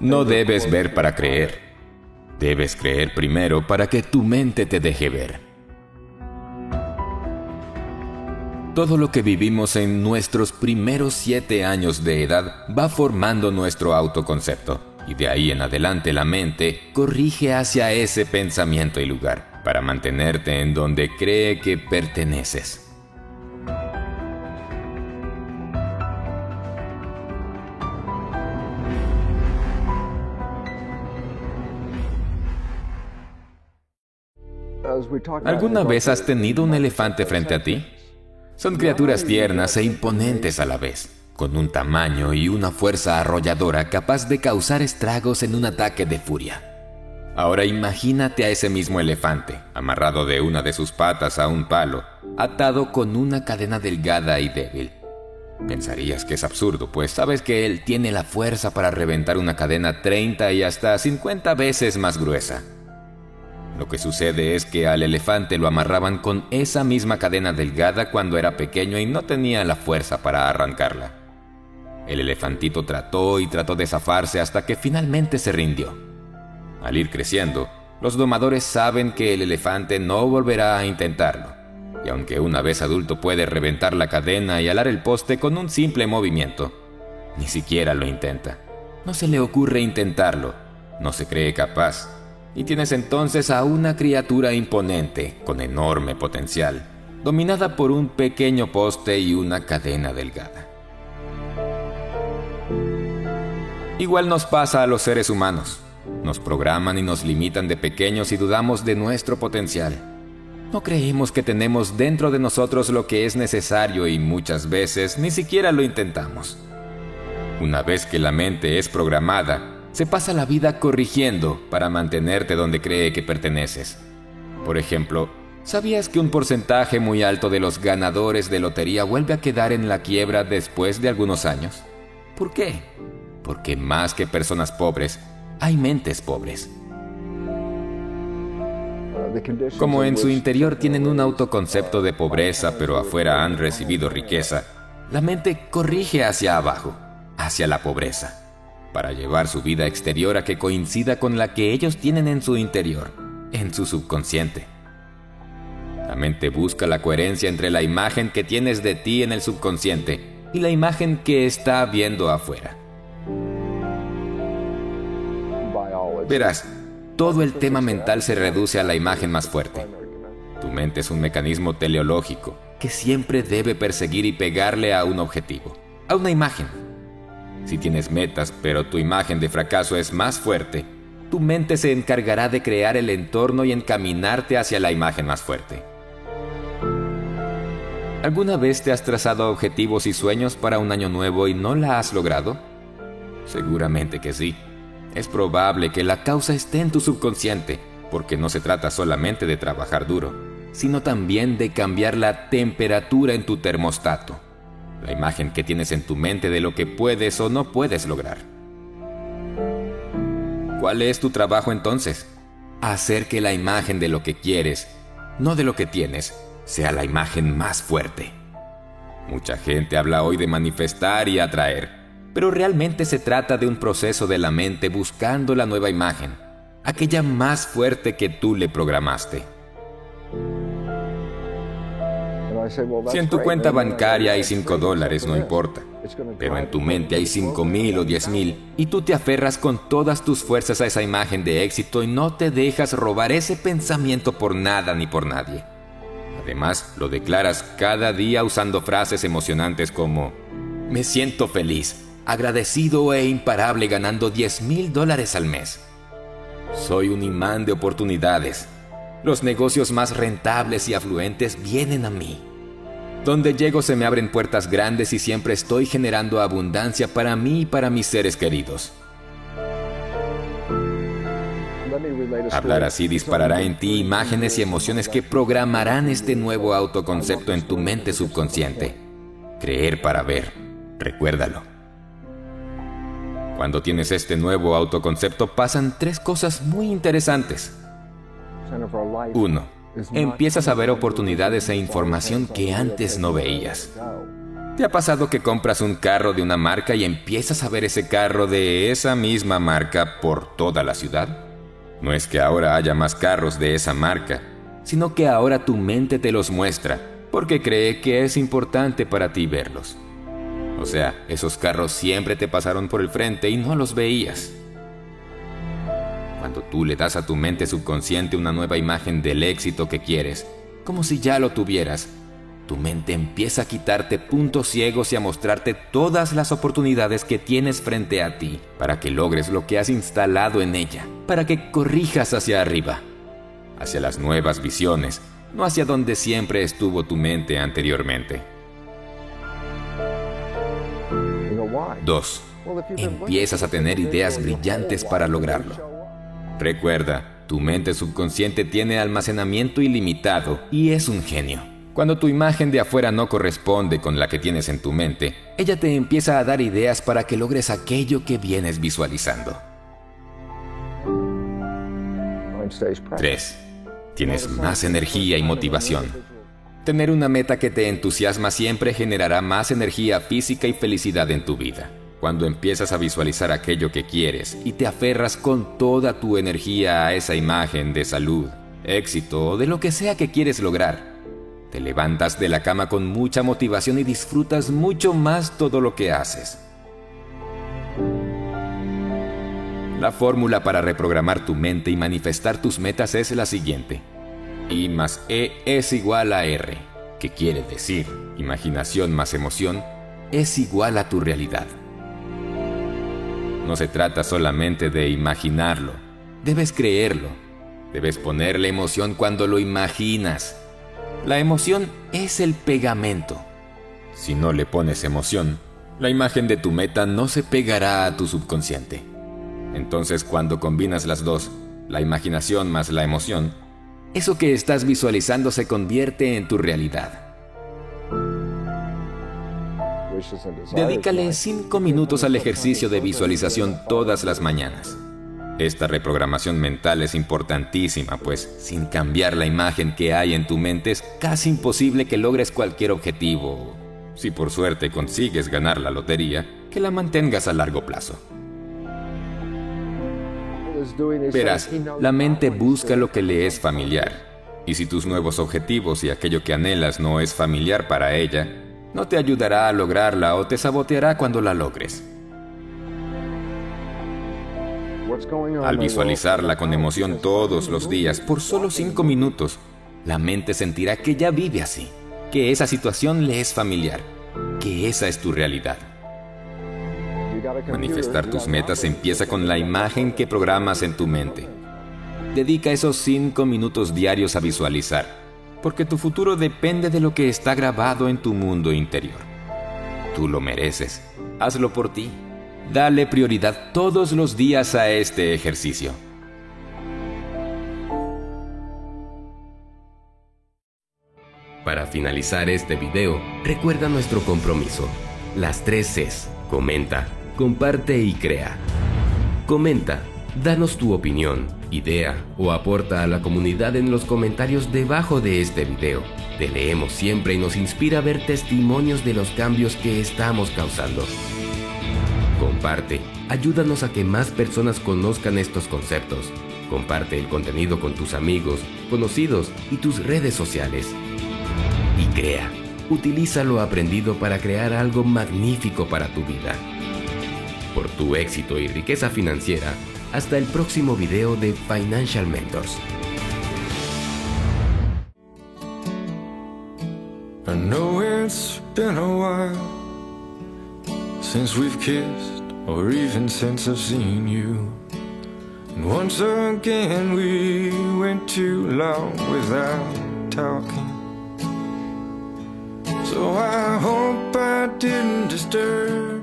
No debes ver para creer. Debes creer primero para que tu mente te deje ver. Todo lo que vivimos en nuestros primeros siete años de edad va formando nuestro autoconcepto y de ahí en adelante la mente corrige hacia ese pensamiento y lugar para mantenerte en donde cree que perteneces. ¿Alguna vez has tenido un elefante frente a ti? Son criaturas tiernas e imponentes a la vez, con un tamaño y una fuerza arrolladora capaz de causar estragos en un ataque de furia. Ahora imagínate a ese mismo elefante, amarrado de una de sus patas a un palo, atado con una cadena delgada y débil. Pensarías que es absurdo, pues sabes que él tiene la fuerza para reventar una cadena 30 y hasta 50 veces más gruesa. Lo que sucede es que al elefante lo amarraban con esa misma cadena delgada cuando era pequeño y no tenía la fuerza para arrancarla. El elefantito trató y trató de zafarse hasta que finalmente se rindió. Al ir creciendo, los domadores saben que el elefante no volverá a intentarlo, y aunque una vez adulto puede reventar la cadena y alar el poste con un simple movimiento, ni siquiera lo intenta. No se le ocurre intentarlo, no se cree capaz y tienes entonces a una criatura imponente, con enorme potencial, dominada por un pequeño poste y una cadena delgada. Igual nos pasa a los seres humanos. Nos programan y nos limitan de pequeños y dudamos de nuestro potencial. No creemos que tenemos dentro de nosotros lo que es necesario y muchas veces ni siquiera lo intentamos. Una vez que la mente es programada, se pasa la vida corrigiendo para mantenerte donde cree que perteneces. Por ejemplo, ¿sabías que un porcentaje muy alto de los ganadores de lotería vuelve a quedar en la quiebra después de algunos años? ¿Por qué? Porque más que personas pobres, hay mentes pobres. Como en su interior tienen un autoconcepto de pobreza, pero afuera han recibido riqueza, la mente corrige hacia abajo, hacia la pobreza para llevar su vida exterior a que coincida con la que ellos tienen en su interior, en su subconsciente. La mente busca la coherencia entre la imagen que tienes de ti en el subconsciente y la imagen que está viendo afuera. Verás, todo el tema mental se reduce a la imagen más fuerte. Tu mente es un mecanismo teleológico que siempre debe perseguir y pegarle a un objetivo, a una imagen. Si tienes metas, pero tu imagen de fracaso es más fuerte, tu mente se encargará de crear el entorno y encaminarte hacia la imagen más fuerte. ¿Alguna vez te has trazado objetivos y sueños para un año nuevo y no la has logrado? Seguramente que sí. Es probable que la causa esté en tu subconsciente, porque no se trata solamente de trabajar duro, sino también de cambiar la temperatura en tu termostato la imagen que tienes en tu mente de lo que puedes o no puedes lograr. ¿Cuál es tu trabajo entonces? Hacer que la imagen de lo que quieres, no de lo que tienes, sea la imagen más fuerte. Mucha gente habla hoy de manifestar y atraer, pero realmente se trata de un proceso de la mente buscando la nueva imagen, aquella más fuerte que tú le programaste. Si en tu cuenta bancaria hay 5 dólares, no importa. Pero en tu mente hay 5 mil o 10 mil y tú te aferras con todas tus fuerzas a esa imagen de éxito y no te dejas robar ese pensamiento por nada ni por nadie. Además, lo declaras cada día usando frases emocionantes como me siento feliz, agradecido e imparable ganando 10 mil dólares al mes. Soy un imán de oportunidades. Los negocios más rentables y afluentes vienen a mí. Donde llego se me abren puertas grandes y siempre estoy generando abundancia para mí y para mis seres queridos. Hablar así disparará en ti imágenes y emociones que programarán este nuevo autoconcepto en tu mente subconsciente. Creer para ver. Recuérdalo. Cuando tienes este nuevo autoconcepto pasan tres cosas muy interesantes. Uno empiezas a ver oportunidades e información que antes no veías. ¿Te ha pasado que compras un carro de una marca y empiezas a ver ese carro de esa misma marca por toda la ciudad? No es que ahora haya más carros de esa marca, sino que ahora tu mente te los muestra, porque cree que es importante para ti verlos. O sea, esos carros siempre te pasaron por el frente y no los veías. Cuando tú le das a tu mente subconsciente una nueva imagen del éxito que quieres, como si ya lo tuvieras, tu mente empieza a quitarte puntos ciegos y a mostrarte todas las oportunidades que tienes frente a ti para que logres lo que has instalado en ella, para que corrijas hacia arriba, hacia las nuevas visiones, no hacia donde siempre estuvo tu mente anteriormente. 2. Empiezas a tener ideas brillantes para lograrlo. Recuerda, tu mente subconsciente tiene almacenamiento ilimitado y es un genio. Cuando tu imagen de afuera no corresponde con la que tienes en tu mente, ella te empieza a dar ideas para que logres aquello que vienes visualizando. 3. Tienes más energía y motivación. Tener una meta que te entusiasma siempre generará más energía física y felicidad en tu vida. Cuando empiezas a visualizar aquello que quieres y te aferras con toda tu energía a esa imagen de salud, éxito o de lo que sea que quieres lograr, te levantas de la cama con mucha motivación y disfrutas mucho más todo lo que haces. La fórmula para reprogramar tu mente y manifestar tus metas es la siguiente. I más E es igual a R, que quiere decir imaginación más emoción es igual a tu realidad. No se trata solamente de imaginarlo, debes creerlo, debes ponerle emoción cuando lo imaginas la emoción es el pegamento. Si no le pones emoción, la imagen de tu meta no se pegará a tu subconsciente. Entonces cuando combinas las dos, la imaginación más la emoción, eso que estás visualizando se convierte en tu realidad. Dedícale 5 minutos al ejercicio de visualización todas las mañanas. Esta reprogramación mental es importantísima, pues sin cambiar la imagen que hay en tu mente es casi imposible que logres cualquier objetivo. Si por suerte consigues ganar la lotería, que la mantengas a largo plazo. Verás, la mente busca lo que le es familiar. Y si tus nuevos objetivos y aquello que anhelas no es familiar para ella, no te ayudará a lograrla o te saboteará cuando la logres. Al visualizarla con emoción todos los días, por solo cinco minutos, la mente sentirá que ya vive así, que esa situación le es familiar, que esa es tu realidad. Manifestar tus metas empieza con la imagen que programas en tu mente. Dedica esos cinco minutos diarios a visualizar, porque tu futuro depende de lo que está grabado en tu mundo interior. Tú lo mereces. Hazlo por ti. Dale prioridad todos los días a este ejercicio. Para finalizar este video, recuerda nuestro compromiso. Las tres Cs. Comenta, comparte y crea. Comenta, danos tu opinión, idea o aporta a la comunidad en los comentarios debajo de este video. Te leemos siempre y nos inspira a ver testimonios de los cambios que estamos causando. Comparte, ayúdanos a que más personas conozcan estos conceptos. Comparte el contenido con tus amigos, conocidos y tus redes sociales. Y crea, utiliza lo aprendido para crear algo magnífico para tu vida. Por tu éxito y riqueza financiera, hasta el próximo video de Financial Mentors. since we've kissed, or even since I've seen you. And once again we went too long without talking. So I hope I didn't disturb